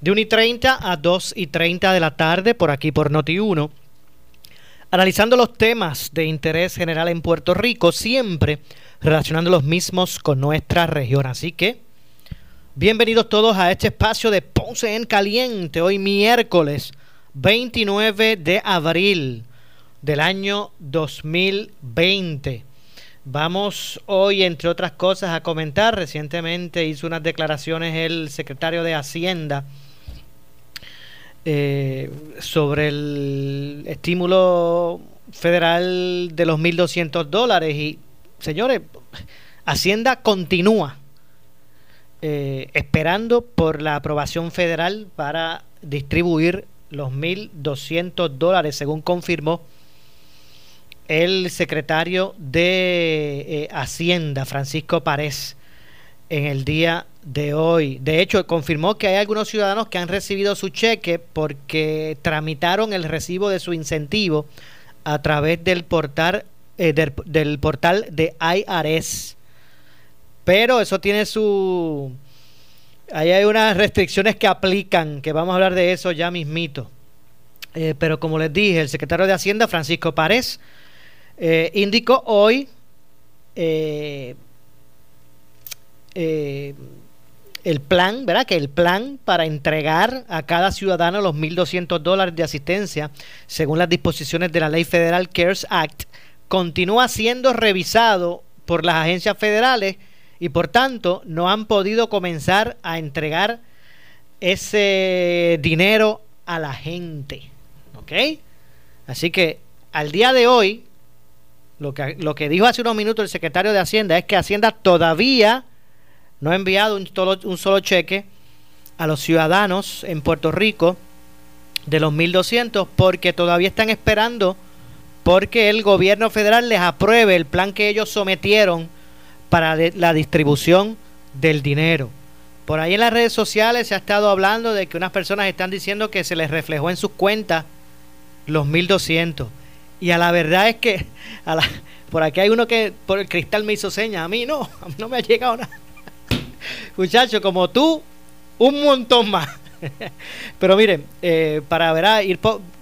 de 1 y 30 a 2 y 30 de la tarde por aquí por Noti 1, analizando los temas de interés general en Puerto Rico, siempre relacionando los mismos con nuestra región. Así que, bienvenidos todos a este espacio de Ponce en Caliente, hoy miércoles 29 de abril del año 2020. Vamos hoy, entre otras cosas, a comentar. Recientemente hizo unas declaraciones el secretario de Hacienda, eh, sobre el estímulo federal de los 1.200 dólares. Y, señores, Hacienda continúa eh, esperando por la aprobación federal para distribuir los 1.200 dólares, según confirmó el secretario de eh, Hacienda, Francisco Párez, en el día de hoy. De hecho, confirmó que hay algunos ciudadanos que han recibido su cheque porque tramitaron el recibo de su incentivo a través del portal, eh, del, portal de IRS. Pero eso tiene su... Ahí hay unas restricciones que aplican, que vamos a hablar de eso ya mismito. Eh, pero como les dije, el secretario de Hacienda, Francisco Párez, eh, indicó hoy eh, el plan, ¿verdad? Que el plan para entregar a cada ciudadano los 1.200 dólares de asistencia, según las disposiciones de la ley federal CARES Act, continúa siendo revisado por las agencias federales y por tanto no han podido comenzar a entregar ese dinero a la gente. ¿Ok? Así que al día de hoy, lo que, lo que dijo hace unos minutos el secretario de Hacienda es que Hacienda todavía no ha enviado un solo, cheque a los ciudadanos en Puerto Rico de los 1.200 porque todavía están esperando porque el gobierno federal les apruebe el plan que ellos sometieron para la distribución del dinero. Por ahí en las redes sociales se ha estado hablando de que unas personas están diciendo que se les reflejó en sus cuentas los 1.200. Y a la verdad es que por aquí hay uno que por el cristal me hizo señas. A mí no, a mí no me ha llegado nada. Muchachos, como tú, un montón más. Pero miren, eh, para ver, ir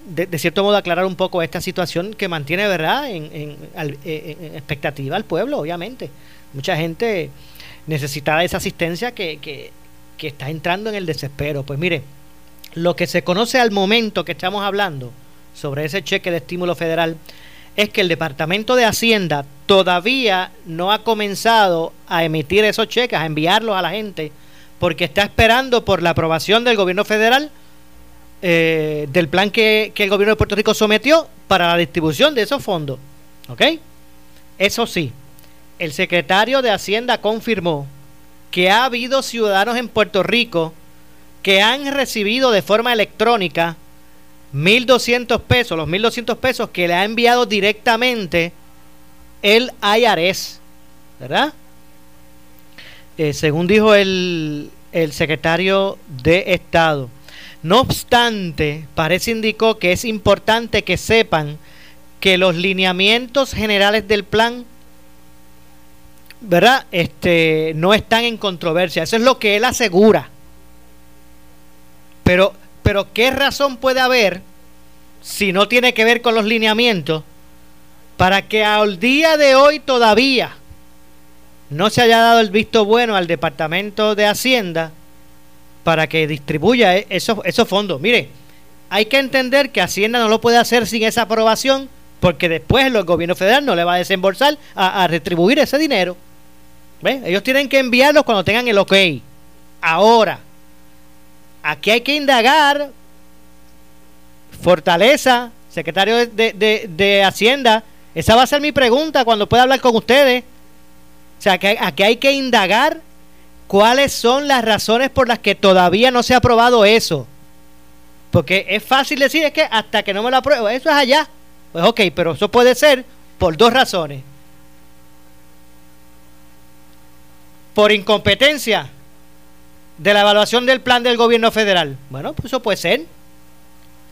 de, cierto modo aclarar un poco esta situación que mantiene, ¿verdad?, en, eh, expectativa al pueblo, obviamente. Mucha gente necesitaba esa asistencia que, que, que está entrando en el desespero. Pues mire, lo que se conoce al momento que estamos hablando sobre ese cheque de estímulo federal es que el Departamento de Hacienda todavía no ha comenzado a emitir esos cheques, a enviarlos a la gente, porque está esperando por la aprobación del gobierno federal eh, del plan que, que, el gobierno de Puerto Rico sometió para la distribución de esos fondos. ¿Ok? Eso sí, el secretario de Hacienda confirmó que ha habido ciudadanos en Puerto Rico que han recibido de forma electrónica 1.200 pesos, los 1.200 pesos que le ha enviado directamente el IRS, ¿verdad? Eh, según dijo el, el secretario de Estado. No obstante, parece indicó que es importante que sepan que los lineamientos generales del plan, ¿verdad? Este, no están en controversia. Eso es lo que él asegura. Pero pero ¿qué razón puede haber, si no tiene que ver con los lineamientos, para que al día de hoy todavía no se haya dado el visto bueno al Departamento de Hacienda para que distribuya e-, esos, fondos? Mire, hay que entender que Hacienda no lo puede hacer sin esa aprobación, porque después el gobierno federal no le va a desembolsar a, a retribuir ese dinero. ¿Ves? Ellos tienen que enviarlos cuando tengan el ok. Ahora, aquí hay que indagar. Fortaleza, secretario de, de, Hacienda, esa va a ser mi pregunta cuando pueda hablar con ustedes. O sea, que aquí hay que indagar cuáles son las razones por las que todavía no se ha aprobado eso. Porque es fácil decir, es que hasta que no me lo apruebo, eso es allá. Pues ok, pero eso puede ser por dos razones. Por incompetencia de la evaluación del plan del gobierno federal. Bueno, pues eso puede ser.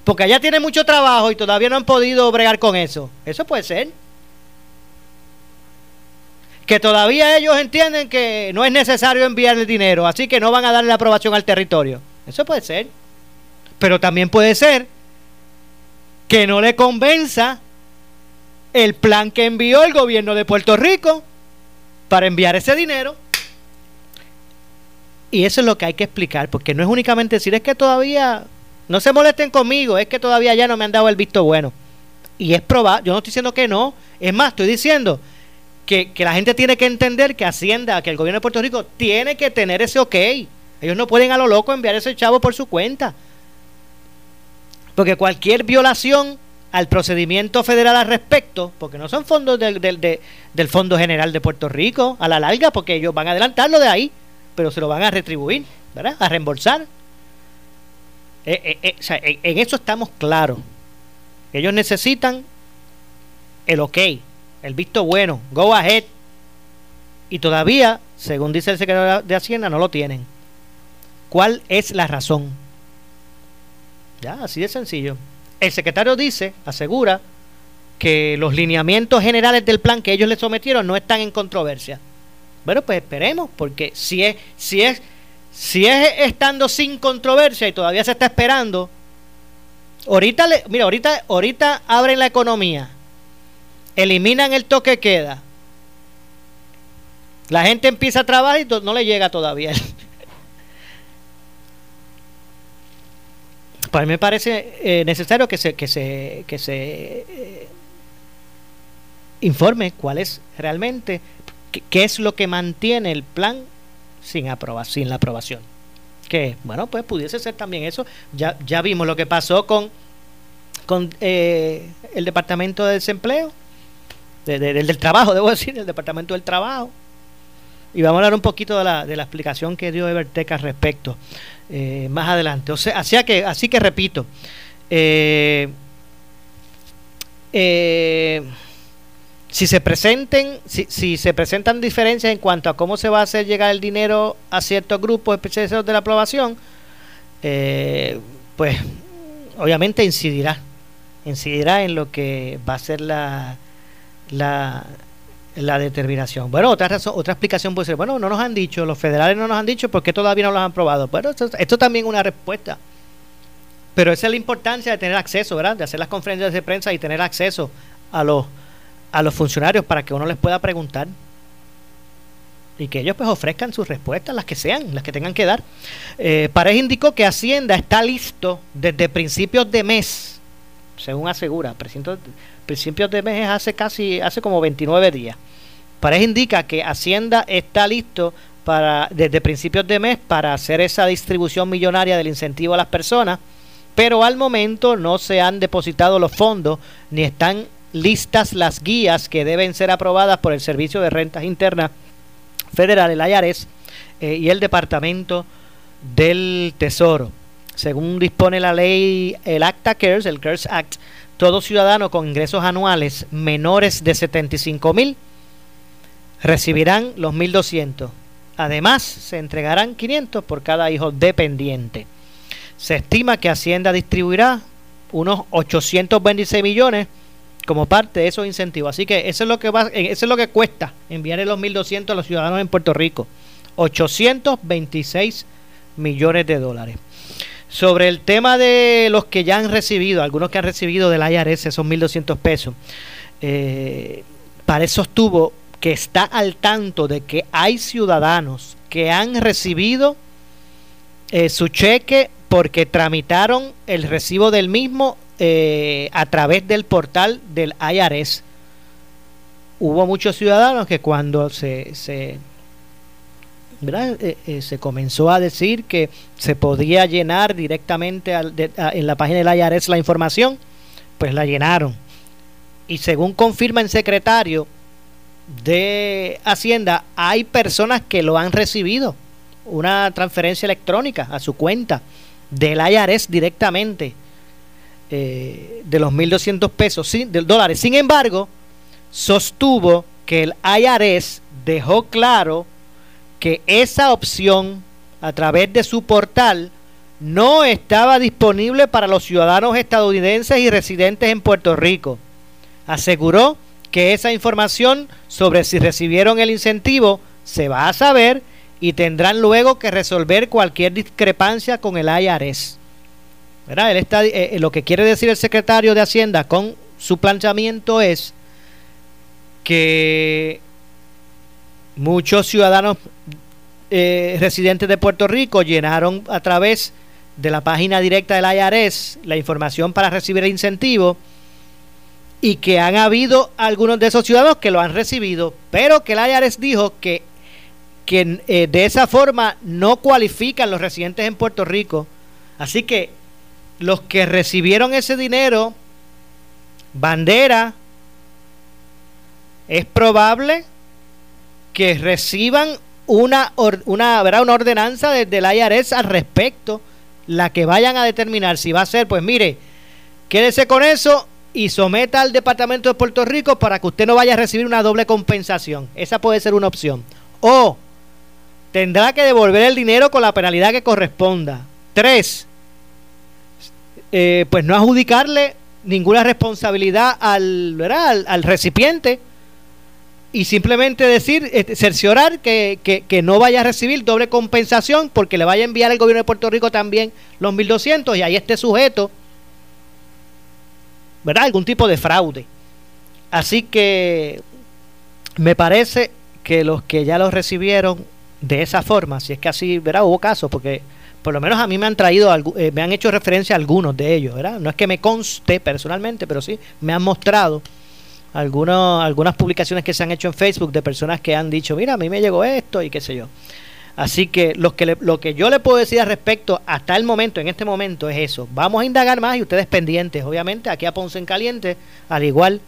Porque allá tiene mucho trabajo y todavía no han podido bregar con eso. Eso puede ser. Que todavía ellos entienden que no es necesario enviar el dinero, así que no van a darle la aprobación al territorio. Eso puede ser. Pero también puede ser que no le convenza el plan que envió el gobierno de Puerto Rico para enviar ese dinero. Y eso es lo que hay que explicar, porque no es únicamente decir, es que todavía, no se molesten conmigo, es que todavía ya no me han dado el visto bueno. Y es probable, yo no estoy diciendo que no, es más, estoy diciendo que, que la gente tiene que entender que Hacienda, que el gobierno de Puerto Rico tiene que tener ese ok. Ellos no pueden a lo loco enviar ese chavo por su cuenta. Porque cualquier violación al procedimiento federal al respecto, porque no son fondos del, del, del Fondo General de Puerto Rico a la larga, porque ellos van a adelantarlo de ahí, pero se lo van a retribuir, ¿verdad? A reembolsar. Eh, eh, eh, en, eso estamos claros. Ellos necesitan el ok, el visto bueno, go ahead. Y todavía, según dice el secretario de Hacienda, no lo tienen. ¿Cuál es la razón? Ya, así de sencillo. El secretario dice, asegura, que los lineamientos generales del plan que ellos le sometieron no están en controversia. Bueno, pues esperemos, porque si es, si es, si es estando sin controversia y todavía se está esperando, ahorita mira, ahorita, ahorita abren la economía, eliminan el toque queda. La gente empieza a trabajar y no le llega todavía Para mí me parece eh, necesario que se, que se, que se eh, informe cuál es realmente, qué, es lo que mantiene el plan sin, aprobar, sin la aprobación. Que, bueno, pues pudiese ser también eso. Ya, ya vimos lo que pasó con, con eh, el Departamento de Desempleo, del trabajo, debo decir, el Departamento del Trabajo. Y vamos a hablar un poquito de la, de la explicación que dio Everteca al respecto. Eh, más adelante. O sea, así que, así que repito, eh, si se presenten, si, si, se presentan diferencias en cuanto a cómo se va a hacer llegar el dinero a ciertos grupos especializados de la aprobación, pues obviamente incidirá, incidirá en lo que va a ser la, la, la determinación. Bueno, otra razón, otra explicación puede ser, bueno, no nos han dicho, los federales no nos han dicho, ¿por qué todavía no los han probado? Bueno, esto, también es una respuesta. Pero esa es la importancia de tener acceso, ¿verdad? De hacer las conferencias de prensa y tener acceso a los, a los funcionarios para que uno les pueda preguntar y que ellos pues ofrezcan sus respuestas, las que sean, las que tengan que dar. Eh, indicó que Hacienda está listo desde principios de mes, según asegura, principios de mes hace casi, hace como 29 días. Pareja indica que Hacienda está listo para, desde principios de mes para hacer esa distribución millonaria del incentivo a las personas, pero al momento no se han depositado los fondos ni están listas las guías que deben ser aprobadas por el Servicio de Rentas Internas Federal, el IARES, eh, y el Departamento del Tesoro. Según dispone la ley, el ACTA CARES, el CARES Act, todo ciudadano con ingresos anuales menores de 75 mil recibirán los 1.200. Además, se entregarán 500 por cada hijo dependiente. Se estima que Hacienda distribuirá unos 826 millones como parte de esos incentivos. Así que eso es lo que va, eso es lo que cuesta enviar los 1.200 a los ciudadanos en Puerto Rico. 826 millones de dólares. Sobre el tema de los que ya han recibido, algunos que han recibido del IRS esos 1.200 pesos, eh, para eso estuvo que está al tanto de que hay ciudadanos que han recibido eh, su cheque porque tramitaron el recibo del mismo eh, a través del portal del IRS. Hubo muchos ciudadanos que cuando se, se eh, eh, se comenzó a decir que se podía llenar directamente en la página del IRS la información, pues la llenaron. Y según confirma el secretario de Hacienda, hay personas que lo han recibido, una transferencia electrónica a su cuenta del IRS directamente eh, de los 1.200 pesos, de dólares. Sin embargo, sostuvo que el IRS dejó claro que esa opción a través de su portal no estaba disponible para los ciudadanos estadounidenses y residentes en Puerto Rico. Aseguró que esa información sobre si recibieron el incentivo se va a saber y tendrán luego que resolver cualquier discrepancia con el IRS. Él está, eh, eh, lo que quiere decir el secretario de Hacienda con su planteamiento es que muchos ciudadanos eh, residentes de Puerto Rico llenaron a través de la página directa del IRS la información para recibir el incentivo y que han habido algunos de esos ciudadanos que lo han recibido, pero que el IRS dijo que, que de esa forma no cualifican los residentes en Puerto Rico. Así que los que recibieron ese dinero, bandera, es probable que reciban una, una, una ordenanza desde el IRS al respecto, la que vayan a determinar si va a ser, pues mire, quédese con eso y someta al Departamento de Puerto Rico para que usted no vaya a recibir una doble compensación. Esa puede ser una opción. O tendrá que devolver el dinero con la penalidad que corresponda. Tres, eh, pues no adjudicarle ninguna responsabilidad al, al, al recipiente y simplemente decir, este, cerciorar que, que, no vaya a recibir doble compensación porque le vaya a enviar al gobierno de Puerto Rico también los 1.200 y ahí esté sujeto, ¿verdad? Algún tipo de fraude. Así que me parece que los que ya los recibieron de esa forma, si es que así, ¿verdad? Hubo casos, porque por lo menos a mí me han traído, eh, me han hecho referencia a algunos de ellos, ¿verdad? No es que me conste personalmente, pero sí me han mostrado algunos, algunas publicaciones que se han hecho en Facebook de personas que han dicho, mira, a mí me llegó esto y qué sé yo. Así que, lo que, lo que yo le puedo decir al respecto hasta el momento, en este momento, es eso. Vamos a indagar más y ustedes pendientes, obviamente, aquí a Ponce en Caliente, al igual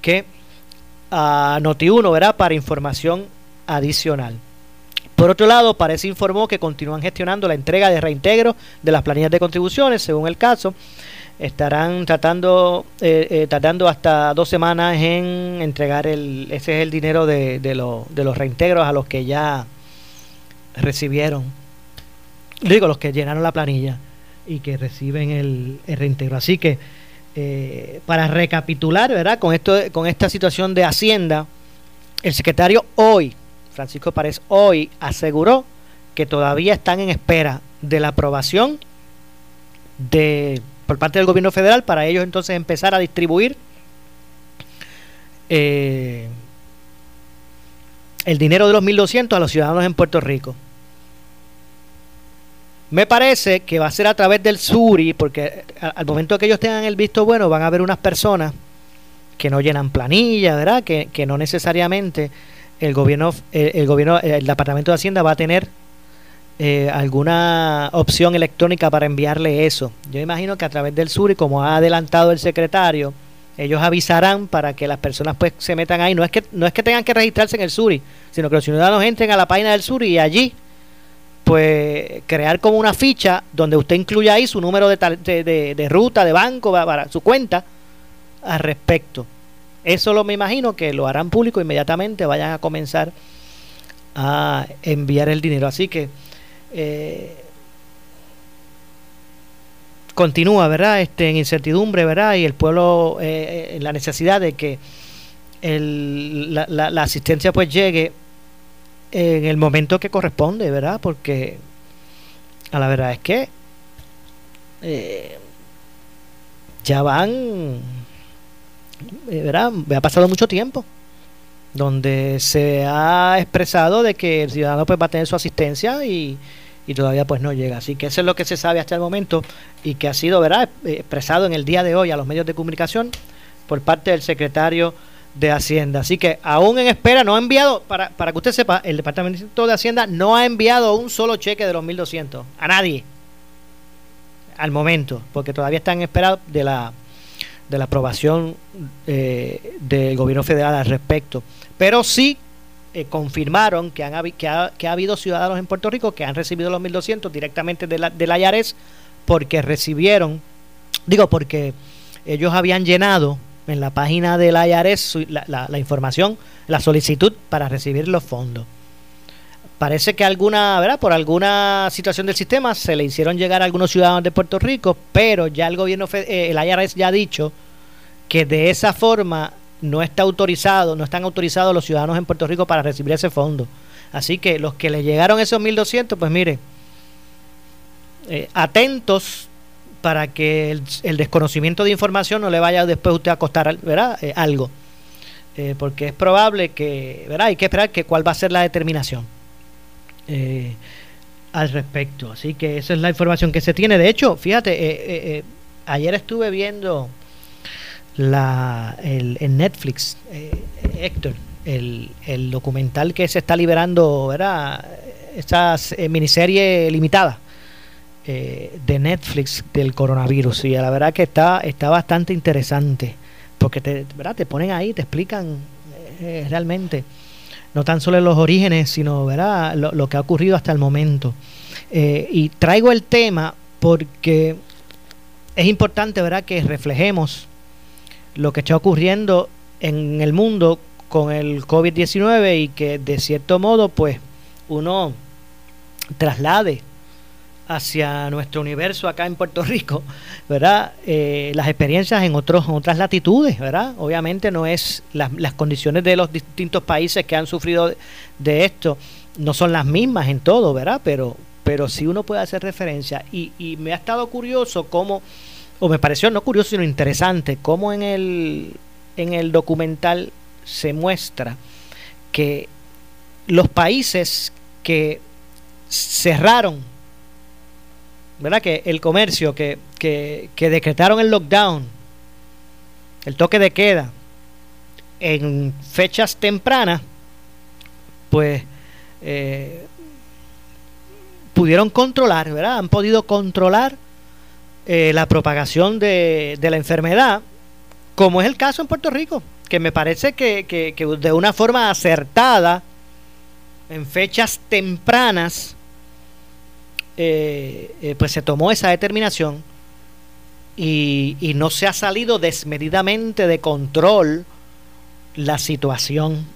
que a Noti1, ¿verdad? Para información adicional. Por otro lado, parece informó que continúan gestionando la entrega de reintegro de las planillas de contribuciones, según el caso estarán tratando eh, eh, tratando hasta dos semanas en entregar el ese es el dinero de los reintegros a los que ya recibieron digo los que llenaron la planilla y que reciben el, reintegro. Así que eh, para recapitular verdad con esto con esta situación de hacienda el secretario hoy Francisco Párez hoy aseguró que todavía están en espera de la aprobación de por parte del gobierno federal para ellos entonces empezar a distribuir eh, el dinero de los 1.200 a los ciudadanos en Puerto Rico. Me parece que va a ser a través del SURI, porque al momento que ellos tengan el visto bueno, van a haber unas personas que no llenan planilla, ¿verdad? Que, que no necesariamente el gobierno, el gobierno, el Departamento de Hacienda va a tener eh, alguna opción electrónica para enviarle eso. Yo imagino que a través del SURI, como ha adelantado el secretario, ellos avisarán para que las personas pues se metan ahí. No es que no es que tengan que registrarse en el SURI, sino que los ciudadanos entren a la página del SURI y allí pues crear como una ficha donde usted incluya ahí su número de, de, de, ruta, de banco, para, su cuenta al respecto. Eso lo me imagino que lo harán público inmediatamente, vayan a comenzar a enviar el dinero. Así que eh, continúa, ¿verdad? Este, en incertidumbre, ¿verdad? Y el pueblo eh, la necesidad de que el, la, la, asistencia pues llegue en el momento que corresponde, ¿verdad? Porque a la verdad es que eh, ya van, ¿verdad? Ha pasado mucho tiempo donde se ha expresado de que el ciudadano pues va a tener su asistencia y, y todavía pues no llega. Así que eso es lo que se sabe hasta el momento y que ha sido ¿verdad? expresado en el día de hoy a los medios de comunicación por parte del secretario de Hacienda. Así que aún en espera, no ha enviado, para, para que usted sepa, el Departamento de Hacienda no ha enviado un solo cheque de los 1.200 a nadie al momento, porque todavía están en espera de la, de la aprobación eh, del gobierno federal al respecto. Pero sí eh, confirmaron que, han, que, ha, que ha habido ciudadanos en Puerto Rico que han recibido los 1.200 directamente de la, de la IARES porque recibieron, digo, porque ellos habían llenado en la página de la IARES la, la, información, la solicitud para recibir los fondos. Parece que alguna, ¿verdad? Por alguna situación del sistema se le hicieron llegar a algunos ciudadanos de Puerto Rico, pero ya el gobierno, eh, el IRS ya ha dicho que de esa forma no está autorizado, no están autorizados los ciudadanos en Puerto Rico para recibir ese fondo. Así que los que le llegaron esos 1.200, pues mire, eh, atentos para que el, desconocimiento de información no le vaya después usted a costar ¿verdad? Eh, algo. Porque es probable que, ¿verdad? Hay que esperar que cuál va a ser la determinación al respecto. Así que esa es la información que se tiene. De hecho, fíjate, ayer estuve viendo la, el, en Netflix, Héctor, el, el, documental que se está liberando, ¿verdad? Esa miniserie limitada eh, de Netflix del coronavirus. Y la verdad que está, está bastante interesante. Porque te, ¿verdad? te ponen ahí, te explican eh, realmente no tan solo los orígenes, sino ¿verdad? Lo, que ha ocurrido hasta el momento. Eh, y traigo el tema porque es importante ¿verdad? que reflejemos lo que está ocurriendo en el mundo con el COVID-19 y que de cierto modo pues uno traslade hacia nuestro universo acá en Puerto Rico, ¿verdad? Eh, las experiencias en, otros, otras latitudes, ¿verdad? Obviamente no es las, las condiciones de los distintos países que han sufrido de, esto, no son las mismas en todo, ¿verdad? Pero, pero sí uno puede hacer referencia. Y, y me ha estado curioso cómo, o me pareció no curioso, sino interesante, cómo en el, en el documental se muestra que los países que cerraron ¿verdad? Que el comercio, que, decretaron el lockdown, el toque de queda, en fechas tempranas, pues eh, pudieron controlar, ¿verdad? Han podido controlar eh, la propagación de, de, la enfermedad, como es el caso en Puerto Rico, que me parece que, que, que de una forma acertada, en fechas tempranas, eh, eh, pues se tomó esa determinación y, no se ha salido desmedidamente de control la situación.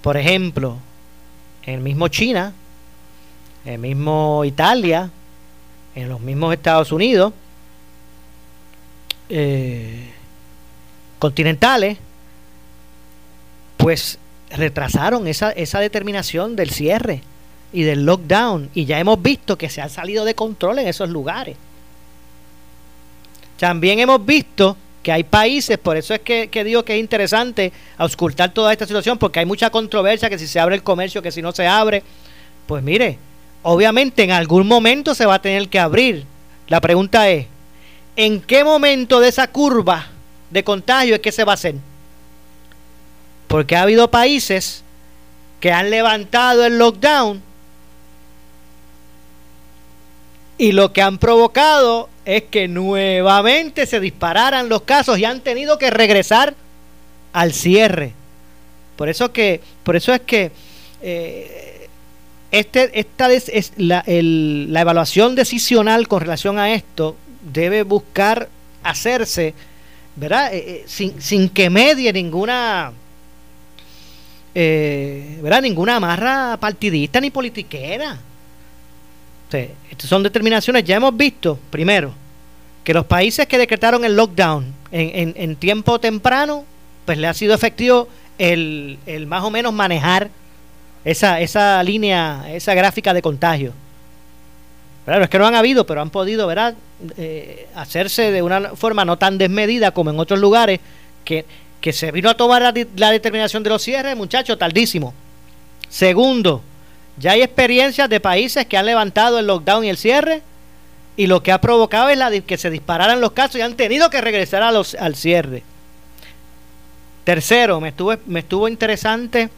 Por ejemplo, en el mismo China, en el mismo Italia, en los mismos Estados Unidos, eh, continentales, pues retrasaron esa, esa determinación del cierre y del lockdown y ya hemos visto que se ha salido de control en esos lugares. También hemos visto que hay países, por eso es que, digo que es interesante auscultar toda esta situación, porque hay mucha controversia, que si se abre el comercio, que si no se abre, pues mire, obviamente en algún momento se va a tener que abrir. La pregunta es, ¿en qué momento de esa curva de contagio es que se va a hacer? Porque ha habido países que han levantado el lockdown y lo que han provocado es que nuevamente se dispararan los casos y han tenido que regresar al cierre. Por eso que, por eso es que eh, este, esta es la, la evaluación decisional con relación a esto debe buscar hacerse, ¿verdad? Eh, eh, sin, que medie ninguna, ¿verdad? Ninguna amarra partidista ni politiquera estas son determinaciones, ya hemos visto, primero, que los países que decretaron el lockdown en, tiempo temprano, pues le ha sido efectivo el, más o menos manejar esa, línea, esa gráfica de contagio. Claro, es que no han habido, pero han podido, ¿verdad?, eh, hacerse de una forma no tan desmedida como en otros lugares, que, se vino a tomar la determinación de los cierres, muchachos, tardísimo. Segundo, ya hay experiencias de países que han levantado el lockdown y el cierre y lo que ha provocado es que se dispararan los casos y han tenido que regresar a los, al cierre. Tercero, me estuvo, me estuvo interesante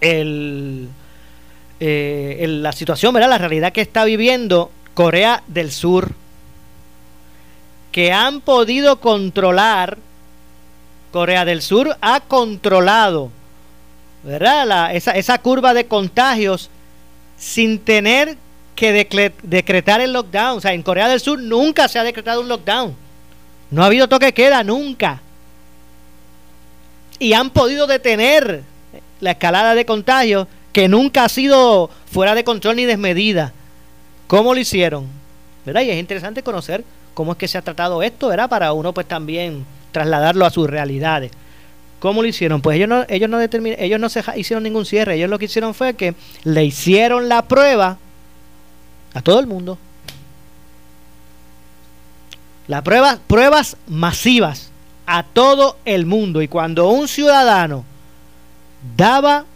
eh, la situación, ¿verdad? La realidad que está viviendo Corea del Sur, que han podido controlar, Corea del Sur ha controlado, ¿verdad? esa, esa curva de contagios sin tener que decretar el lockdown. O sea, en Corea del Sur nunca se ha decretado un lockdown. No ha habido toque queda, nunca. Y han podido detener la escalada de contagios que nunca ha sido fuera de control ni desmedida. ¿Cómo lo hicieron? ¿Verdad? Y es interesante conocer cómo es que se ha tratado esto, ¿verdad? Para uno pues también trasladarlo a sus realidades. ¿Cómo lo hicieron? Pues ellos no, ellos no determinaron, ellos no se hicieron ningún cierre, ellos lo que hicieron fue que le hicieron la prueba a todo el mundo. La prueba, pruebas masivas a todo el mundo. Y cuando un ciudadano daba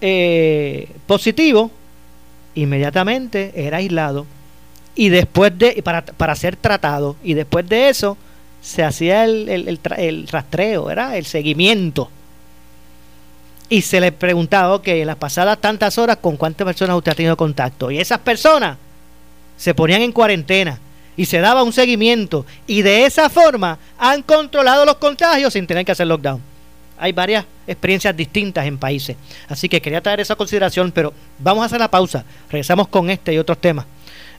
eh, positivo, inmediatamente era aislado y después de para, para ser tratado y después de eso se hacía el, el, el, rastreo, era el seguimiento y se le preguntaba, ok, en las pasadas tantas horas, ¿con cuántas personas usted ha tenido contacto? Y esas personas se ponían en cuarentena y se daba un seguimiento y de esa forma han controlado los contagios sin tener que hacer lockdown. Hay varias experiencias distintas en países. Así que quería traer esa consideración, pero vamos a hacer la pausa. Regresamos con este y otros temas.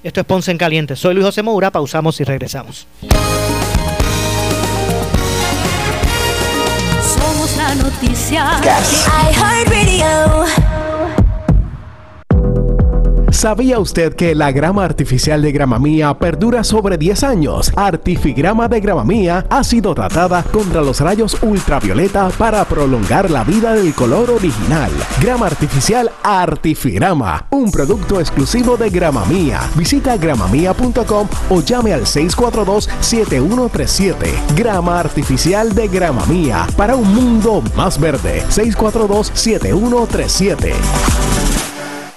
Esto es Ponce en Caliente. Soy Luis José Moura, pausamos y regresamos. Somos la noticia. ¿Sabía usted que la grama artificial de Gramamía perdura sobre 10 años? Artifigrama de Gramamía ha sido tratada contra los rayos ultravioleta para prolongar la vida del color original. Grama artificial Artifigrama, un producto exclusivo de Gramamía. Visita gramamía.com o llame al 642-7137. Grama artificial de Gramamía para un mundo más verde. 642-7137.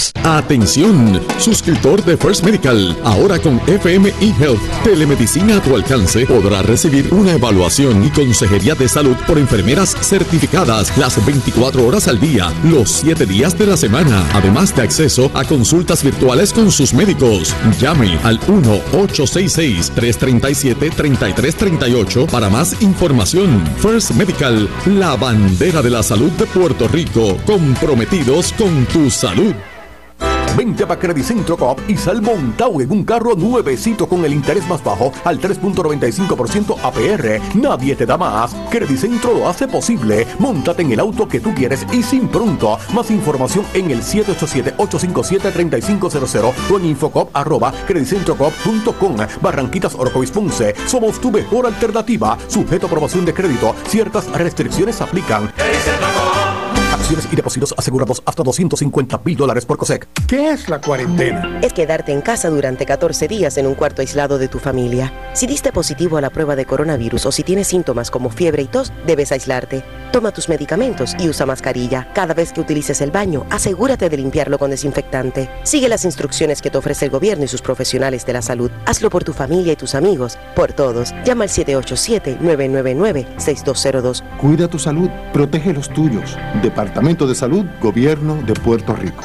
642 2452. Atención, suscriptor de First Medical, ahora con FM eHealth, telemedicina a tu alcance, podrá recibir una evaluación y consejería de salud por enfermeras certificadas las 24 horas al día, los 7 días de la semana, además de acceso a consultas virtuales con sus médicos. Llame al 1-866-337-3338 para más información. First Medical, la bandera de la salud de Puerto Rico, comprometidos con tu salud. Vente a Credicentro Coop y sal montado en un carro nuevecito con el interés más bajo al 3.95% APR. Nadie te da más. Credicentro lo hace posible. Móntate en el auto que tú quieres y sin pronto. Más información en el 787-857-3500 o en infocop arroba credicentrocop.com. Barranquitas Orocovis Ponce. Somos tu mejor alternativa. Sujeto a aprobación de crédito. Ciertas restricciones aplican y depósitos asegurados hasta 250 mil dólares por COSEC. ¿Qué es la cuarentena? Es quedarte en casa durante 14 días en un cuarto aislado de tu familia. Si diste positivo a la prueba de coronavirus o si tienes síntomas como fiebre y tos, debes aislarte. Toma tus medicamentos y usa mascarilla. Cada vez que utilices el baño, asegúrate de limpiarlo con desinfectante. Sigue las instrucciones que te ofrece el gobierno y sus profesionales de la salud. Hazlo por tu familia y tus amigos, por todos. Llama al 787-999-6202. Cuida tu salud, protege los tuyos. Departamento de Salud, Gobierno de Puerto Rico.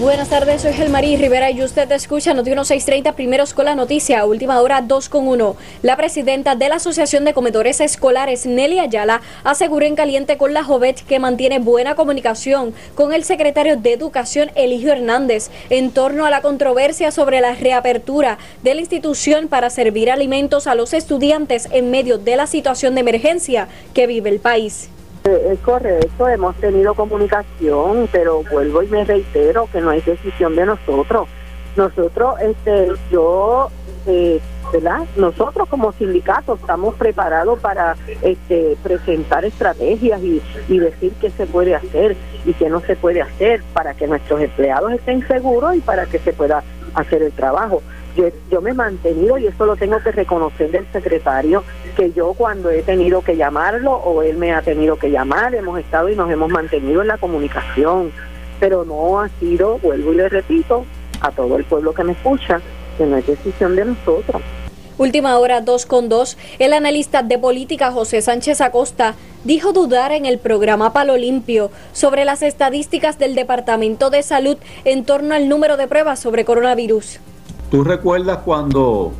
Buenas tardes, soy Gelmarí Rivera y usted escucha Noti 1630 primeros con la noticia, última hora 2 con 1. La presidenta de la Asociación de Comedores Escolares, Nelly Ayala, aseguró en caliente con la Jovet que mantiene buena comunicación con el secretario de Educación, Eligio Hernández, en torno a la controversia sobre la reapertura de la institución para servir alimentos a los estudiantes en medio de la situación de emergencia que vive el país. Eh, es correcto, hemos tenido comunicación, pero vuelvo y me reitero que no es decisión de nosotros. Nosotros, este, yo, eh, ¿verdad? Nosotros como sindicato estamos preparados para este, presentar estrategias y, y decir qué se puede hacer y qué no se puede hacer para que nuestros empleados estén seguros y para que se pueda hacer el trabajo yo, me he mantenido y eso lo tengo que reconocer del secretario, que yo cuando he tenido que llamarlo o él me ha tenido que llamar, hemos estado y nos hemos mantenido en la comunicación, pero no ha sido, vuelvo y le repito, a todo el pueblo que me escucha, que no es decisión de nosotros. Última hora 2 con 2, el analista de política José Sánchez Acosta dijo dudar en el programa Palo Limpio sobre las estadísticas del Departamento de Salud en torno al número de pruebas sobre coronavirus. ¿Tú recuerdas cuando,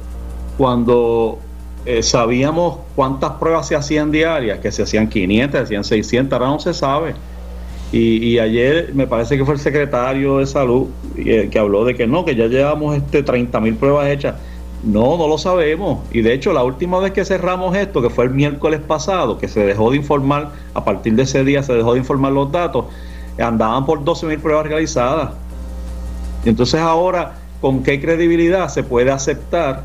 cuando eh, sabíamos cuántas pruebas se hacían diarias? Que se hacían 500, se hacían 600, ahora no se sabe. Y, ayer me parece que fue el secretario de salud eh, que habló de que no, que ya llevamos este 30 mil pruebas hechas. No, no lo sabemos. Y de hecho, la última vez que cerramos esto, que fue el miércoles pasado, que se dejó de informar, a partir de ese día se dejó de informar los datos, andaban por 12 mil pruebas realizadas. Entonces ahora ¿con qué credibilidad se puede aceptar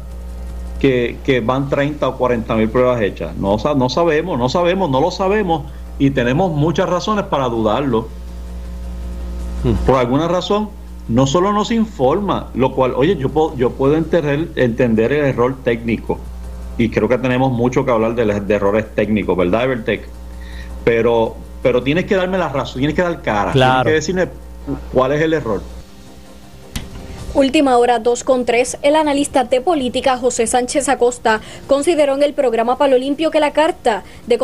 que, van 30 o 40 mil pruebas hechas? No, no sabemos, no sabemos, no lo sabemos y tenemos muchas razones para dudarlo. Hmm. Por alguna razón, no solo nos informa, lo cual, oye, yo puedo, yo puedo entender, entender el error técnico y creo que tenemos mucho que hablar de, errores técnicos, ¿verdad, Evertech? Pero, pero tienes que darme la razón, tienes que dar cara, tienes que decirme cuál es el error. Última hora 2 con 3, el analista de política José Sánchez Acosta consideró en el programa Palo Limpio que la carta de,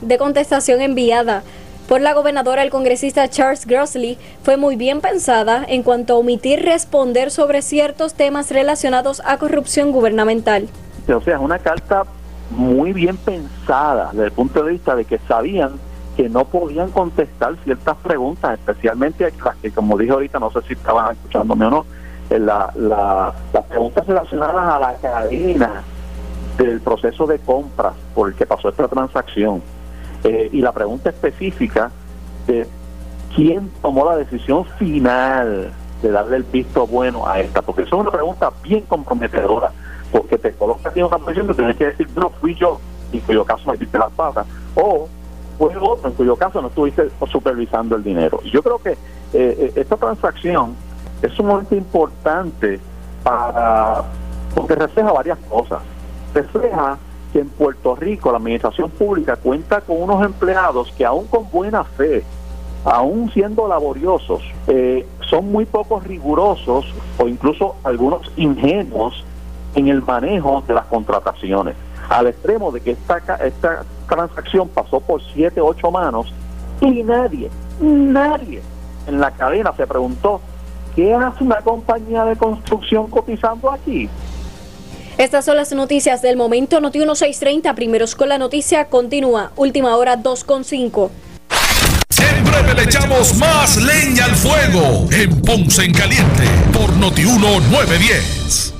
de contestación enviada por la gobernadora el congresista Charles Grossley fue muy bien pensada en cuanto a omitir responder sobre ciertos temas relacionados a corrupción gubernamental. O sea, es una carta muy bien pensada desde el punto de vista de que sabían que no podían contestar ciertas preguntas, especialmente las que, como dije ahorita, no sé si estaban escuchándome o no, eh, la, la, las preguntas relacionadas a la cadena del proceso de compras por el que pasó esta transacción. Eh, y la pregunta específica de quién tomó la decisión final de darle el visto bueno a esta, porque eso es una pregunta bien comprometedora, porque te coloca en una posición que tienes que decir, no fui yo, y cuyo caso metiste las patas, o fue otro en cuyo caso no estuviste supervisando el dinero. Yo creo que eh, eh, esta transacción es sumamente importante para porque refleja varias cosas. Refleja que en Puerto Rico la administración pública cuenta con unos empleados que aún con buena fe, aún siendo laboriosos, eh, son muy poco rigurosos o incluso algunos ingenuos en el manejo de las contrataciones, al extremo de que esta, esta transacción pasó por siete, ocho manos y nadie, nadie en la cadena se preguntó, ¿qué hace una compañía de construcción cotizando aquí? Estas son las noticias del momento. Noti 1630, primeros con la noticia, continúa. Última hora 2.5. Siempre le echamos más leña al fuego en Ponce en Caliente por Noti 1910.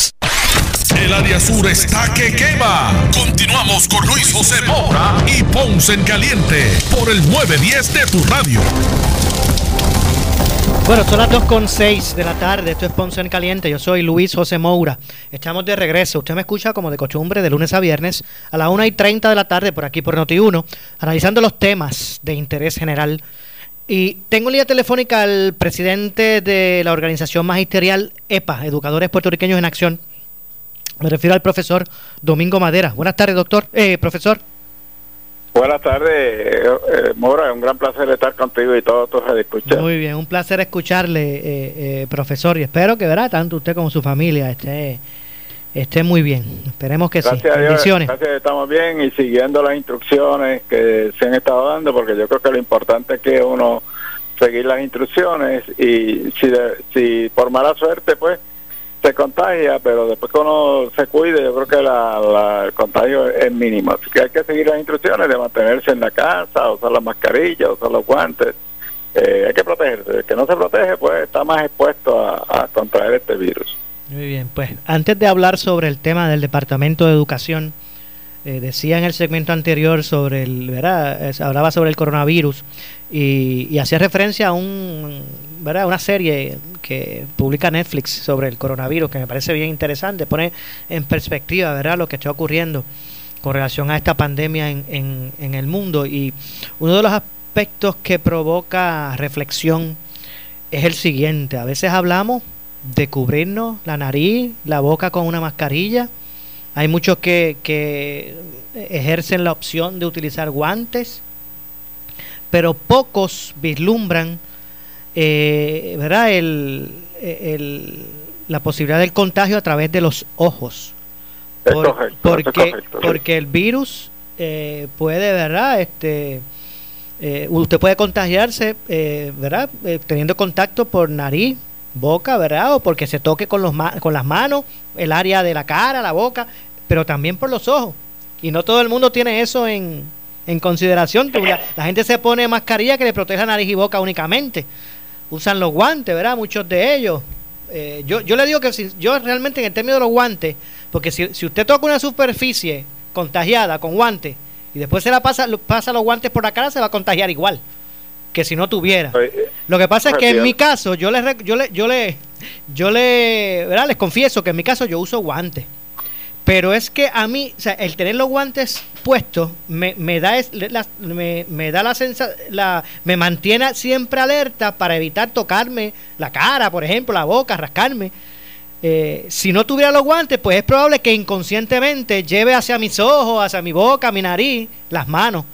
El área sur está que quema. Continuamos con Luis José Moura y Ponce en Caliente por el 910 de tu radio. Bueno, son las 2.6 de la tarde, esto es Ponce en Caliente, yo soy Luis José Moura, estamos de regreso, usted me escucha como de costumbre de lunes a viernes a las 1 y 30 de la tarde por aquí por Noti1, analizando los temas de interés general. Y tengo en línea telefónica al presidente de la organización magisterial EPA, Educadores Puertorriqueños en Acción, me refiero al profesor Domingo Madera. Buenas tardes, doctor, eh, profesor. Buenas tardes, eh, eh, Mora. Es un gran placer estar contigo y todos tus escuchar. Muy bien, un placer escucharle, eh, eh, profesor. Y espero que, verá, tanto usted como su familia esté, esté muy bien. Esperemos que gracias sí. A Dios, Bendiciones. gracias, estamos bien y siguiendo las instrucciones que se han estado dando, porque yo creo que lo importante es que uno seguir las instrucciones y si, de- si por mala suerte, pues se contagia, pero después que uno se cuide, yo creo que la, la- el contagio es mínimo. Así que hay que seguir las instrucciones de mantenerse en la casa, usar la mascarilla, usar los guantes. Eh, hay que protegerse. El que no se protege, pues está más expuesto a, a contraer este virus. Muy bien, pues antes de hablar sobre el tema del Departamento de Educación, eh, decía en el segmento anterior sobre el, ¿verdad? Hablaba sobre el coronavirus y, y hacía referencia a un, ¿verdad? una serie que publica Netflix sobre el coronavirus que me parece bien interesante, pone en perspectiva, ¿verdad? Lo que está ocurriendo con relación a esta pandemia en, en el mundo y uno de los aspectos que provoca reflexión es el siguiente. A veces hablamos de cubrirnos la nariz, la boca con una mascarilla. Hay muchos que, que ejercen la opción de utilizar guantes, pero pocos vislumbran eh, ¿verdad? El, el- la posibilidad del contagio a través de los ojos. Es Por- correcto, porque, es correcto, sí. porque el virus eh, puede, ¿verdad? Este, eh, usted puede contagiarse, eh, ¿verdad? Teniendo contacto por nariz, boca, ¿verdad? O porque se toque con, los con las manos, el área de la cara, la boca, pero también por los ojos. Y no todo el mundo tiene eso en, en consideración. La, gente se pone mascarilla que le protege nariz y boca únicamente. Usan los guantes, ¿verdad? Muchos de ellos. Eh, yo, yo le digo que si, yo realmente en el término de los guantes, porque si, si usted toca una superficie contagiada con guantes y después se la pasa, pasa los guantes por la cara, se va a contagiar igual que si no tuviera. Lo que pasa es que en mi caso, yo le, yo le, yo le, yo le, ¿verdad? Les confieso que en mi caso yo uso guantes. Pero es que a mí, o sea, el tener los guantes puestos me, me da es- la, me, me da la sensación, la, me mantiene siempre alerta para evitar tocarme la cara, por ejemplo, la boca, rascarme. Eh, si no tuviera los guantes, pues es probable que inconscientemente lleve hacia mis ojos, hacia mi boca, mi nariz, las manos.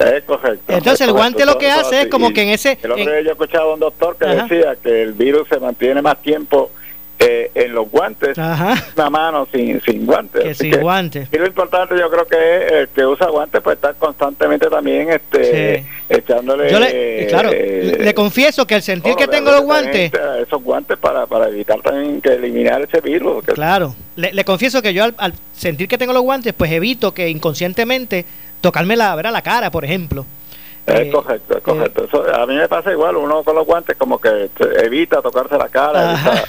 Es correcto. Entonces, es el guante correcto, lo que hace es como que en ese- El otro día yo escuchaba a un doctor que Ajá. decía que el virus se mantiene más tiempo eh, en los guantes, una mano sin, sin guantes. Que sin guantes. Y lo importante yo creo que es el que usa guantes pues estar constantemente también este echándole... Yo le, claro, eh, le confieso que al sentir que tengo los guantes, Esos guantes para, para evitar también que eliminar ese virus. que- Claro, le, le confieso que yo al, al sentir que tengo los guantes, pues evito que inconscientemente tocarme la, ¿verdad? la cara, por ejemplo. Es Eh, correcto, es correcto. Eso, a mí me pasa igual, uno con los guantes como que evita tocarse la cara, evita,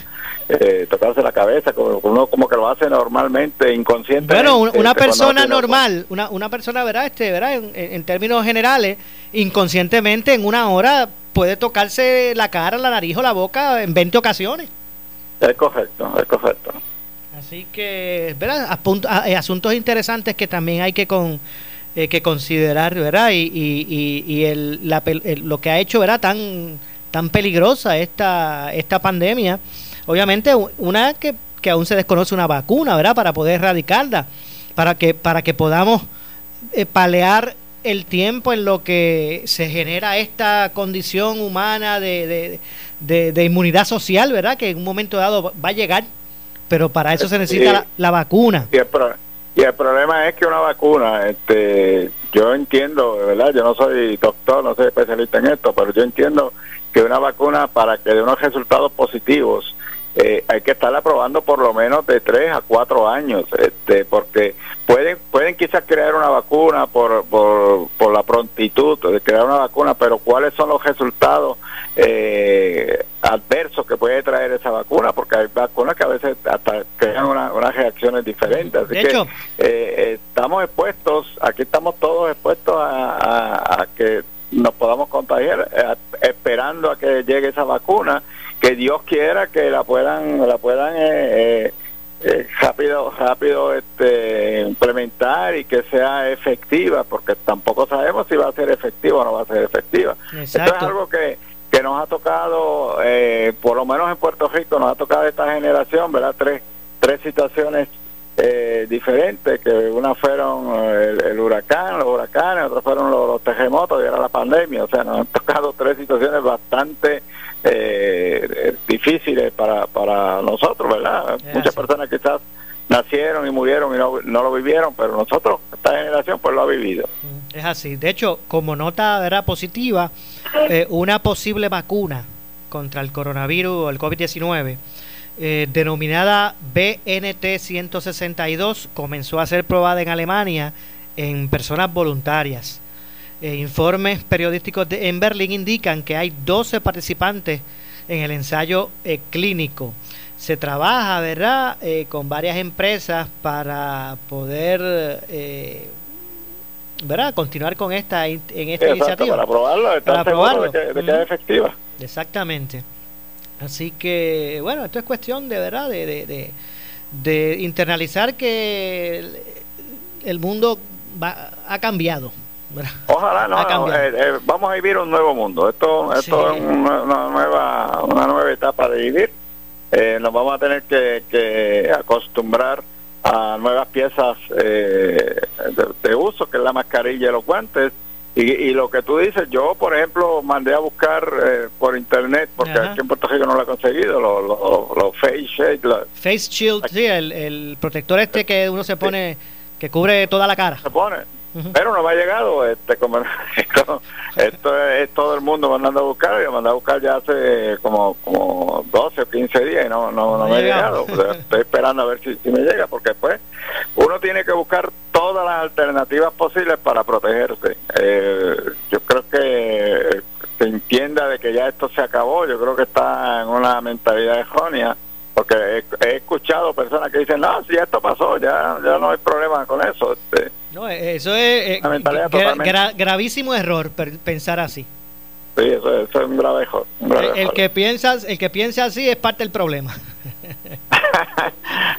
eh, tocarse la cabeza, como, uno como que lo hace normalmente, inconscientemente. Bueno, un- una este, persona normal, una, una persona, ¿verdad? Este, ¿verdad? En, términos generales, inconscientemente en una hora puede tocarse la cara, la nariz o la boca en 20 ocasiones. Es correcto, es correcto. Así que, ¿verdad? Apunt- a- eh, asuntos interesantes que también hay que con eh, que considerar, ¿verdad? Y, y, y, y el, la el- lo que ha hecho, ¿verdad? Tan tan peligrosa esta esta pandemia. Obviamente una que, que aún se desconoce una vacuna, ¿verdad? Para poder erradicarla, para que para que podamos eh, palear el tiempo en lo que se genera esta condición humana de, de, de- de inmunidad social, ¿verdad? Que en un momento dado va a llegar pero para eso se necesita la, la, vacuna. El, y el, problema es que una vacuna, este, yo entiendo, ¿verdad? Yo no soy doctor, no soy especialista en esto, pero yo entiendo que una vacuna para que dé unos resultados positivos eh, hay que estarla probando por lo menos de tres a cuatro años, este, porque pueden pueden quizás crear una vacuna por, por, por la prontitud de crear una vacuna, pero ¿cuáles son los resultados eh, adversos que puede traer esa vacuna? Porque hay vacunas que a veces hasta crean unas reacciones diferentes. Así que eh, estamos expuestos, aquí estamos todos expuestos a, a que nos podamos contagiar, esperando a que llegue esa vacuna que Dios quiera que la puedan la puedan eh, eh, eh, rápido rápido este implementar y que sea efectiva porque tampoco sabemos si va a ser efectiva o no va a ser efectiva. Esto es algo que que nos ha tocado por lo menos en Puerto Rico nos ha tocado esta generación verdad tres tres situaciones diferentes que una fueron el, huracán los huracanes otras fueron los, los terremotos y ahora la pandemia. O sea nos han tocado tres situaciones bastante eh, difíciles para, para nosotros, ¿verdad? Muchas personas quizás nacieron y murieron y no, no, lo vivieron, pero nosotros, esta generación, pues lo ha vivido. Mm, es así. De hecho, como nota era positiva, eh, una posible vacuna contra el coronavirus o el COVID-19, eh, denominada BNT 162, comenzó a ser probada en Alemania en personas voluntarias. Eh, informes periodísticos de, en Berlín indican que hay 12 participantes en el ensayo eh, clínico. Se trabaja, ¿verdad?, eh, con varias empresas para poder, ¿verdad?, continuar con esta, en esta iniciativa. Para probarlo, para probarlo. De que, de efectiva. Exactamente. Así que, bueno, esto es cuestión de, ¿verdad?, de, de, de, internalizar que el, mundo ha cambiado Ojalá no, eh, eh, vamos a vivir un nuevo mundo. Esto, esto es una, nueva, una nueva etapa de vivir. Eh, nos vamos a tener que, acostumbrar a nuevas piezas de, uso, que es la mascarilla y los guantes. Y, lo que tú dices, yo por ejemplo mandé a buscar por internet, porque aquí en Puerto Rico no lo he conseguido, los face shield. face shield, sí, el, el, protector este que uno se pone, que cubre toda la cara. Se pone, pero no me ha llegado este como esto, esto es, todo el mundo mandando a buscar yo mandé a buscar ya hace como como 12 o 15 días y no no, no, me ha llegado. Estoy esperando a ver si, me llega porque pues uno tiene que buscar todas las alternativas posibles para protegerse. Eh, yo creo que se entienda de que ya esto se acabó yo creo que está en una mentalidad errónea porque he, escuchado personas que dicen no si esto pasó ya ya no hay problema con eso este no, eso es eh, gravísimo error pensar así. Sí, eso, es un grave error. el, que piensa, el que piensa así es parte del problema.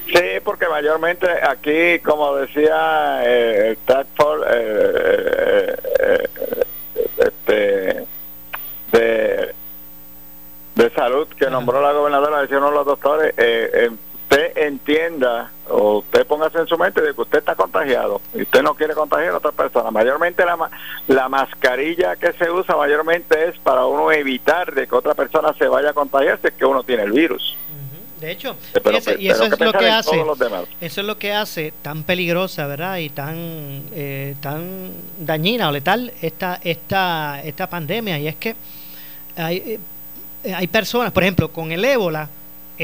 sí, porque mayormente aquí, como decía eh, eh, este, de, de salud que nombró la gobernadora, decían los doctores, eh, usted entienda o usted póngase en su mente de que usted está contagiado y usted no quiere contagiar a otra persona. Mayormente la, la mascarilla que se usa mayormente es para uno evitar de que otra persona se vaya a contagiarse que uno tiene el virus. De hecho, y eso es lo que hace, eso es lo que hace tan peligrosa, ¿verdad? Y tan eh, tan dañina o letal esta esta esta pandemia y es que hay eh, hay personas, por ejemplo, con el ébola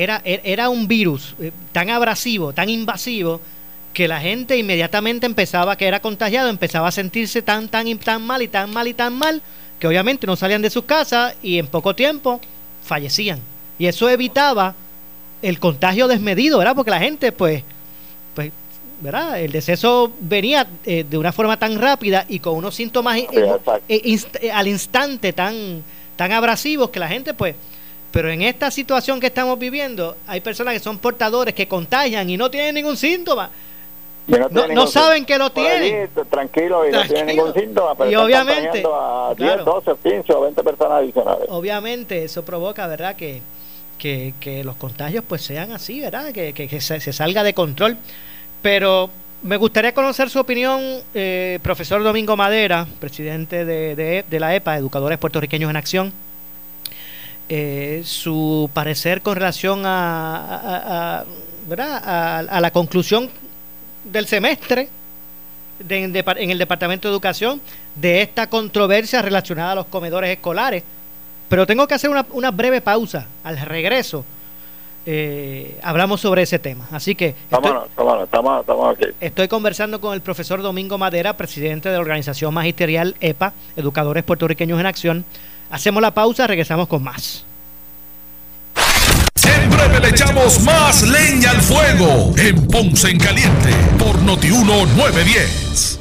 era, era un virus eh, tan abrasivo, tan invasivo, que la gente inmediatamente empezaba, que era contagiado, empezaba a sentirse tan, tan, tan mal y tan mal y tan mal, que obviamente no salían de sus casas y en poco tiempo fallecían. Y eso evitaba el contagio desmedido, ¿verdad? Porque la gente, pues, pues ¿verdad? El deceso venía eh, de una forma tan rápida y con unos síntomas eh, al instante tan, tan abrasivos que la gente, pues, pero en esta situación que estamos viviendo, hay personas que son portadores, que contagian y no tienen ningún síntoma. No, saben que lo tienen. tranquilo y no tienen ningún síntoma. Pero y obviamente. A 10, 12, 15 o 20 personas adicionales. Obviamente, eso provoca, ¿verdad? Que, que, que los contagios pues sean así, ¿verdad? Que, que, se, salga de control. Pero me gustaría conocer su opinión, eh, profesor Domingo Madera, presidente de, de, de la EPA, Educadores Puertorriqueños en Acción eh, su parecer con relación a, ¿verdad? A, la conclusión del semestre en el Departamento de Educación de esta controversia relacionada a los comedores escolares. Pero tengo que hacer una, una breve pausa. Al regreso eh, hablamos sobre ese tema. Así que estoy, estoy conversando con el profesor Domingo Madera, presidente de la organización magisterial EPA, Educadores Puertorriqueños en Acción. Hacemos la pausa, regresamos con más. Siempre le echamos más leña al fuego en Ponce en Caliente por Notiuno 910.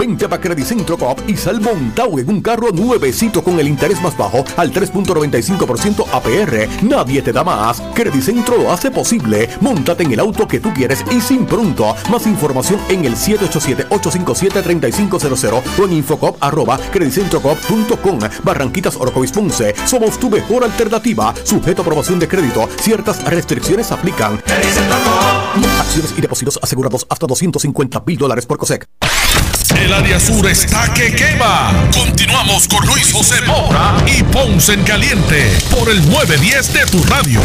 Vente a Centro Coop y sal montado en un carro nuevecito con el interés más bajo al 3.95% APR. Nadie te da más. Centro lo hace posible. Móntate en el auto que tú quieres y sin pronto. Más información en el 787-857-3500 o en infocop arroba Barranquitas Orocovis Ponce. Somos tu mejor alternativa. Sujeto a aprobación de crédito. Ciertas restricciones aplican. Acciones y depósitos asegurados hasta 250 mil dólares por COSEC. El área sur está que quema. Continuamos con Luis José Moura y Ponce en Caliente por el 910 de tu radio.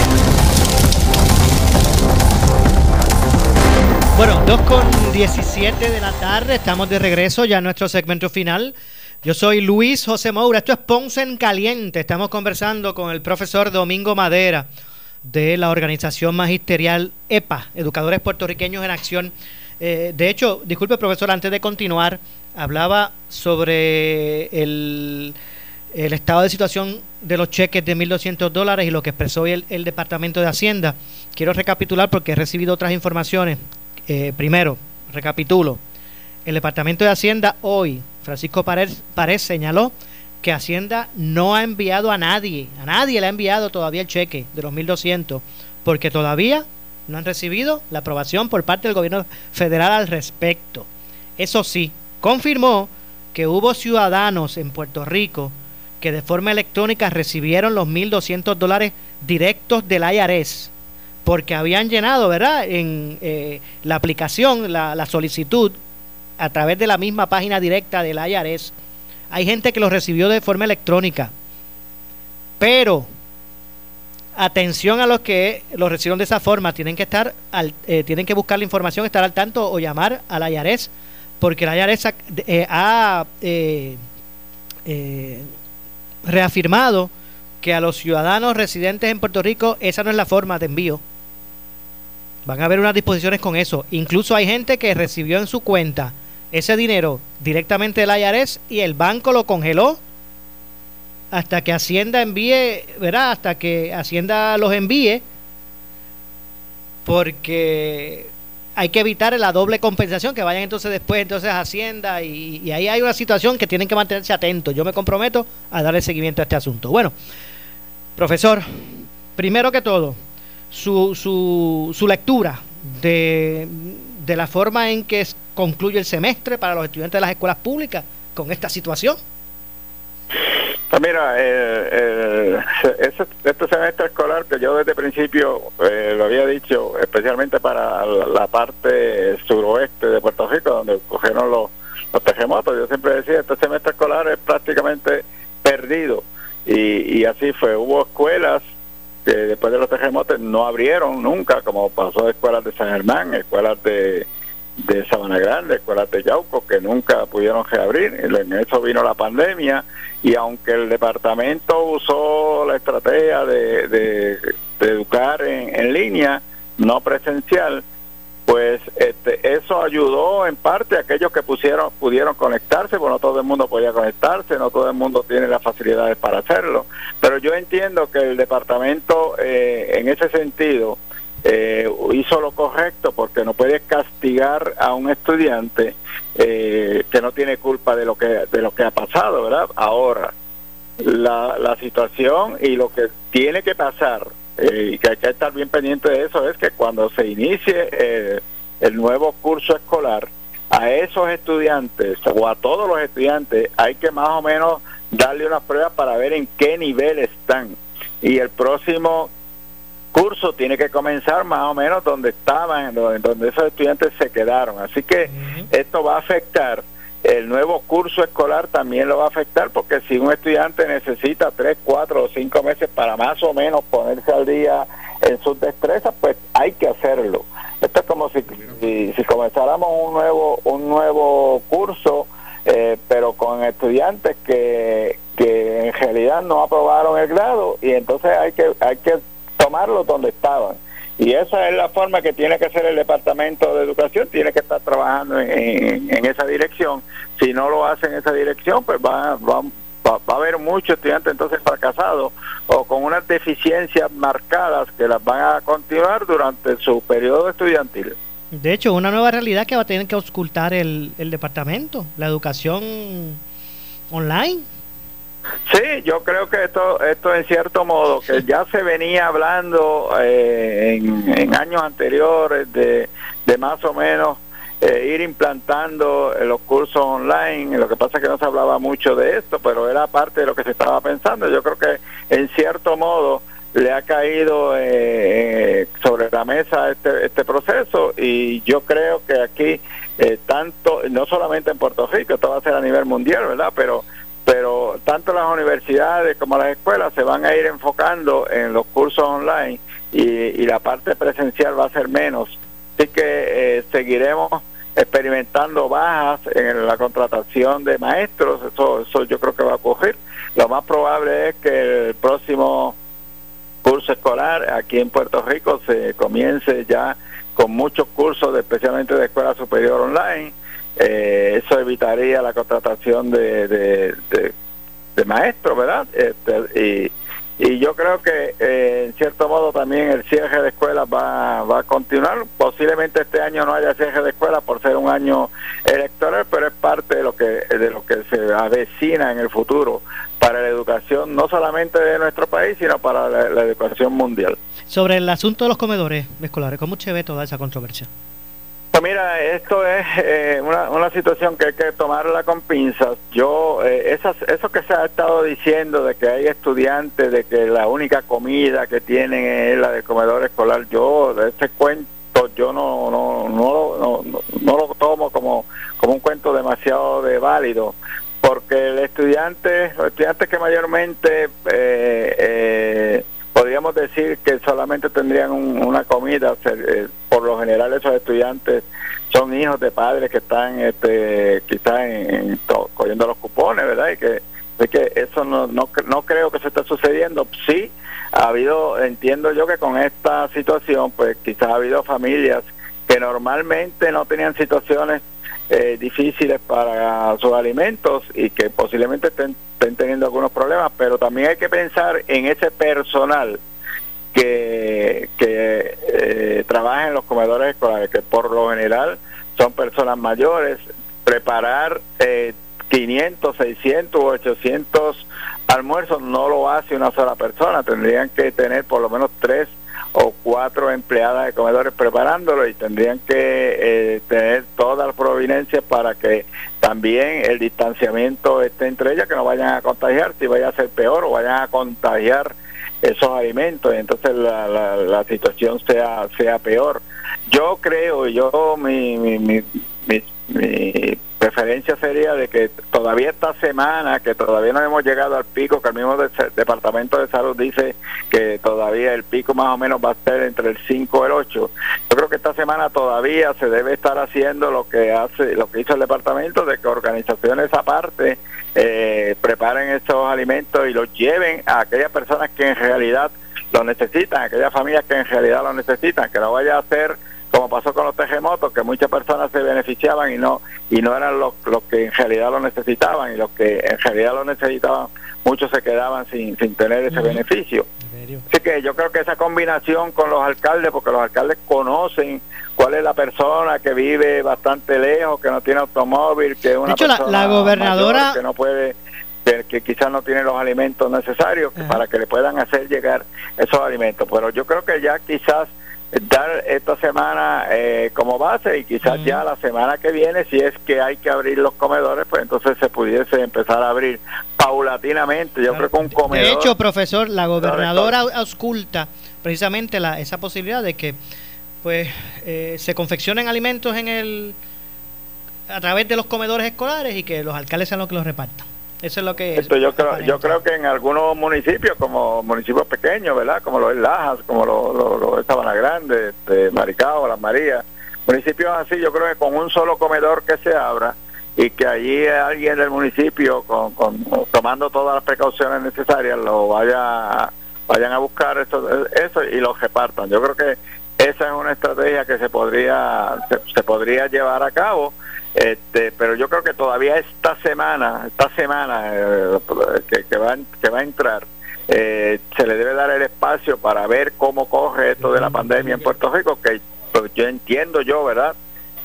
Bueno, 2 con 17 de la tarde, estamos de regreso ya en nuestro segmento final. Yo soy Luis José Moura, esto es Ponce en Caliente. Estamos conversando con el profesor Domingo Madera de la organización magisterial EPA, Educadores Puertorriqueños en Acción eh, de hecho, disculpe profesor, antes de continuar, hablaba sobre el, estado de situación de los cheques de 1.200 dólares y lo que expresó el, el, Departamento de Hacienda. Quiero recapitular porque he recibido otras informaciones. Eh, primero, recapitulo. El Departamento de Hacienda hoy, Francisco Párez, señaló que Hacienda no ha enviado a nadie, a nadie le ha enviado todavía el cheque de los 1.200, porque todavía no han recibido la aprobación por parte del gobierno federal al respecto. Eso sí, confirmó que hubo ciudadanos en Puerto Rico que de forma electrónica recibieron los 1.200 dólares directos del IRS porque habían llenado, ¿verdad?, en eh, la aplicación, la, solicitud a través de la misma página directa del IRS. Hay gente que los recibió de forma electrónica, pero atención a los que lo reciben de esa forma, tienen que estar al, eh, tienen que buscar la información, estar al tanto o llamar a la IARES, porque la IARES eh, ha eh, reafirmado que a los ciudadanos residentes en Puerto Rico esa no es la forma de envío. Van a haber unas disposiciones con eso. Incluso hay gente que recibió en su cuenta ese dinero directamente del IARES y el banco lo congeló hasta que Hacienda envíe, ¿verdad? Hasta que Hacienda los envíe, porque hay que evitar la doble compensación, que vayan entonces después entonces a Hacienda y, ahí hay una situación que tienen que mantenerse atentos. Yo me comprometo a darle seguimiento a este asunto. Bueno, profesor, primero que todo, su, su, su lectura de, de la forma en que concluye el semestre para los estudiantes de las escuelas públicas con esta situación. Pues mira, este semestre escolar que yo desde principio eh, lo había dicho, especialmente para la, parte suroeste de Puerto Rico, donde cogieron los, terremotos, yo siempre decía, este semestre escolar es prácticamente perdido. Y, y así fue, hubo escuelas que después de los terremotos no abrieron nunca, como pasó escuelas de San Germán, escuelas de de Sabana Grande, escuelas de Yauco, que nunca pudieron reabrir. En eso vino la pandemia y aunque el departamento usó la estrategia de, de, educar en, línea, no presencial, pues este, eso ayudó en parte a aquellos que pusieron, pudieron conectarse, porque no todo el mundo podía conectarse, no todo el mundo tiene las facilidades para hacerlo. Pero yo entiendo que el departamento eh, en ese sentido eh, hizo lo correcto porque no puede castigar a un estudiante eh, que no tiene culpa de lo que de lo que ha pasado, ¿verdad? Ahora la, la situación y lo que tiene que pasar eh, y que hay que estar bien pendiente de eso, es que cuando se inicie eh, el nuevo curso escolar, a esos estudiantes o a todos los estudiantes hay que más o menos darle una prueba para ver en qué nivel están. Y el próximo curso tiene que comenzar más o menos donde estaban, donde, esos estudiantes se quedaron. Así que esto va a afectar el nuevo curso escolar también lo va a afectar porque si un estudiante necesita tres, cuatro o cinco meses para más o menos ponerse al día en sus destrezas, pues hay que hacerlo. Esto es como si, si, comenzáramos un nuevo un nuevo curso, eh, pero con estudiantes que, que en realidad no aprobaron el grado y entonces hay que hay que tomarlos donde estaban. Y esa es la forma que tiene que ser el Departamento de Educación, tiene que estar trabajando en, esa dirección. Si no lo hace en esa dirección, pues va, va, va, a haber muchos estudiantes entonces fracasados o con unas deficiencias marcadas que las van a continuar durante su periodo estudiantil. De hecho, una nueva realidad que va a tener que ocultar el, el departamento, la educación online. Sí, yo creo que esto, esto en cierto modo, que ya se venía hablando eh, en, años anteriores de, de más o menos eh, ir implantando los cursos online, lo que pasa es que no se hablaba mucho de esto, pero era parte de lo que se estaba pensando. Yo creo que en cierto modo le ha caído eh, sobre la mesa este, este proceso y yo creo que aquí, tanto, no solamente en Puerto Rico, esto va a ser a nivel mundial, ¿verdad? Pero pero tanto las universidades como las escuelas se van a ir enfocando en los cursos online y, la parte presencial va a ser menos. Así que eh, seguiremos experimentando bajas en la contratación de maestros, eso, eso yo creo que va a ocurrir. Lo más probable es que el próximo curso escolar aquí en Puerto Rico se comience ya con muchos cursos, especialmente de escuela superior online eh, eso evitaría la contratación de, de, maestros, ¿verdad? Este, y, y yo creo que eh, en cierto modo también el cierre de escuelas va, va a continuar. Posiblemente este año no haya cierre de escuelas por ser un año electoral, pero es parte de lo que de lo que se avecina en el futuro para la educación no solamente de nuestro país, sino para la, educación mundial. Sobre el asunto de los comedores escolares, ¿cómo se ve toda esa controversia? Pues mira, esto es eh, una, una, situación que hay que tomarla con pinzas. Yo, eh, esas, eso que se ha estado diciendo de que hay estudiantes, de que la única comida que tienen es la del comedor escolar, yo de ese cuento yo no no no, no, no, lo tomo como, como un cuento demasiado de válido, porque el estudiante, los estudiantes que mayormente eh, eh podríamos decir que solamente tendrían una comida. Eh, por lo general esos estudiantes son hijos de padres que están este, quizás en, cogiendo los cupones, ¿verdad? Y que, que eso no, no, no creo que se esté sucediendo. Sí, ha habido, entiendo yo que con esta situación, pues quizás ha habido familias que normalmente no tenían situaciones eh, difíciles para sus alimentos y que posiblemente estén, teniendo algunos problemas, pero también hay que pensar en ese personal que, que eh, trabaja en los comedores escolares, que por lo general son personas mayores, preparar eh, 500, 600 o 800 almuerzos no lo hace una sola persona, tendrían que tener por lo menos tres o cuatro empleadas de comedores preparándolo y tendrían que eh, tener todas las providencias para que también el distanciamiento esté entre ellas, que no vayan a contagiar, si vaya a ser peor o vayan a contagiar esos alimentos y entonces la, la, la situación sea sea peor. Yo creo, yo mi, mi, mi, mi preferencia sería de que todavía esta semana, que todavía no hemos llegado al pico, que el mismo Departamento de Salud dice que todavía el pico más o menos va a ser entre el 5 y el 8. Yo creo que esta semana todavía se debe estar haciendo lo que hace, lo que hizo el departamento, de que organizaciones aparte eh, preparen estos alimentos y los lleven a aquellas personas que en realidad lo necesitan, aquellas familias que en realidad lo necesitan, que no vaya a ser como pasó con los terremotos, que muchas personas se beneficiaban y no y no eran los, los que en realidad lo necesitaban y los que en realidad lo necesitaban, muchos se quedaban sin, sin tener ese beneficio. Así que yo creo que esa combinación con los alcaldes, porque los alcaldes conocen cuál es la persona que vive bastante lejos, que no tiene automóvil, que es una persona la, gobernadora que no puede que, quizás no tienen los alimentos necesarios para que le puedan hacer llegar esos alimentos. Pero yo creo que ya quizás dar esta semana eh, como base y quizás ya la semana que viene, si es que hay que abrir los comedores, pues entonces se pudiese empezar a abrir paulatinamente. Yo creo que un comedor... De hecho, profesor, la gobernadora ausculta precisamente la, esa posibilidad de que pues eh, se confeccionen alimentos en el a través de los comedores escolares y que los alcaldes sean los que los repartan. Eso es lo que Esto yo creo, yo creo que en algunos municipios, como municipios pequeños, ¿verdad? Como los Lajas, como los lo, lo de Sabana Grande, este, Maricao, Las Marías, municipios así, yo creo que con un solo comedor que se abra y que allí alguien del municipio, con, con tomando todas las precauciones necesarias, lo vaya vayan a buscar eso, eso y lo repartan. Yo creo que esa es una estrategia que se podría se, se podría llevar a cabo este, pero yo creo que todavía esta semana, esta semana eh, que, que, va, que va a entrar, eh, se le debe dar el espacio para ver cómo coge esto de la pandemia en Puerto Rico, que pues, yo entiendo yo, ¿verdad?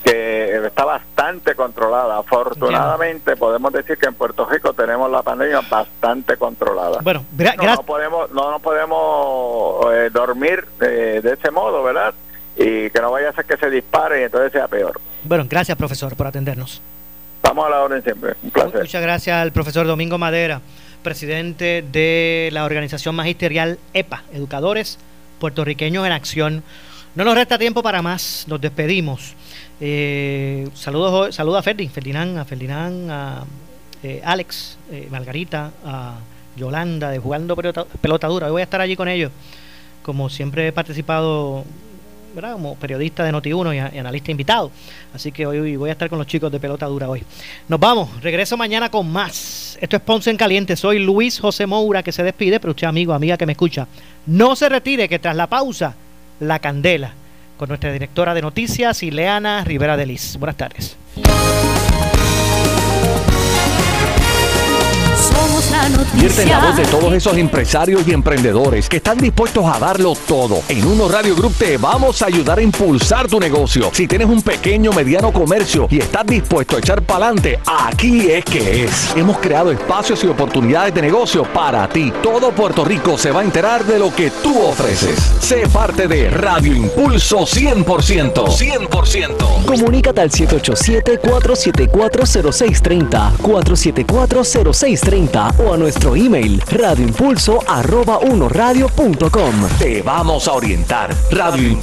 que está bastante controlada. Afortunadamente podemos decir que en Puerto Rico tenemos la pandemia bastante controlada. Bueno, no, no podemos no, no podemos eh, dormir de, de ese modo, ¿verdad? y que no vaya a ser que se dispare y entonces sea peor. Bueno, gracias profesor por atendernos. Estamos a la orden siempre, un placer. Muchas gracias al profesor Domingo Madera, presidente de la organización magisterial EPA, Educadores Puertorriqueños en Acción. No nos resta tiempo para más, nos despedimos. Eh, saludos, saludos a Ferdi, Ferdinand, a Ferdinand, a eh, Alex, eh, Margarita, a Yolanda de Jugando Pelota, pelota Dura. Hoy voy a estar allí con ellos. Como siempre he participado como periodista de Noti1 y, y, analista invitado. Así que hoy voy a estar con los chicos de pelota dura hoy. Nos vamos, regreso mañana con más. Esto es Ponce en Caliente. Soy Luis José Moura que se despide, pero usted amigo, amiga que me escucha, no se retire que tras la pausa, la candela con nuestra directora de noticias, Ileana Rivera de Liz. Buenas tardes. Somos la Vierte la voz de noticia. todos esos empresarios y emprendedores que están dispuestos a darlo todo. En Uno Radio Group te vamos a ayudar a impulsar tu negocio. Si tienes un pequeño, mediano comercio y estás dispuesto a echar para adelante, aquí es que es. Hemos creado espacios y oportunidades de negocio para ti. Todo Puerto Rico se va a enterar de lo que tú ofreces. Sé parte de Radio Impulso 100%. 100%. Comunícate al 787-474-0630, 474-0630 o a nuestro email radioimpulso arroba unoradio.com. Te vamos a orientar. Radio.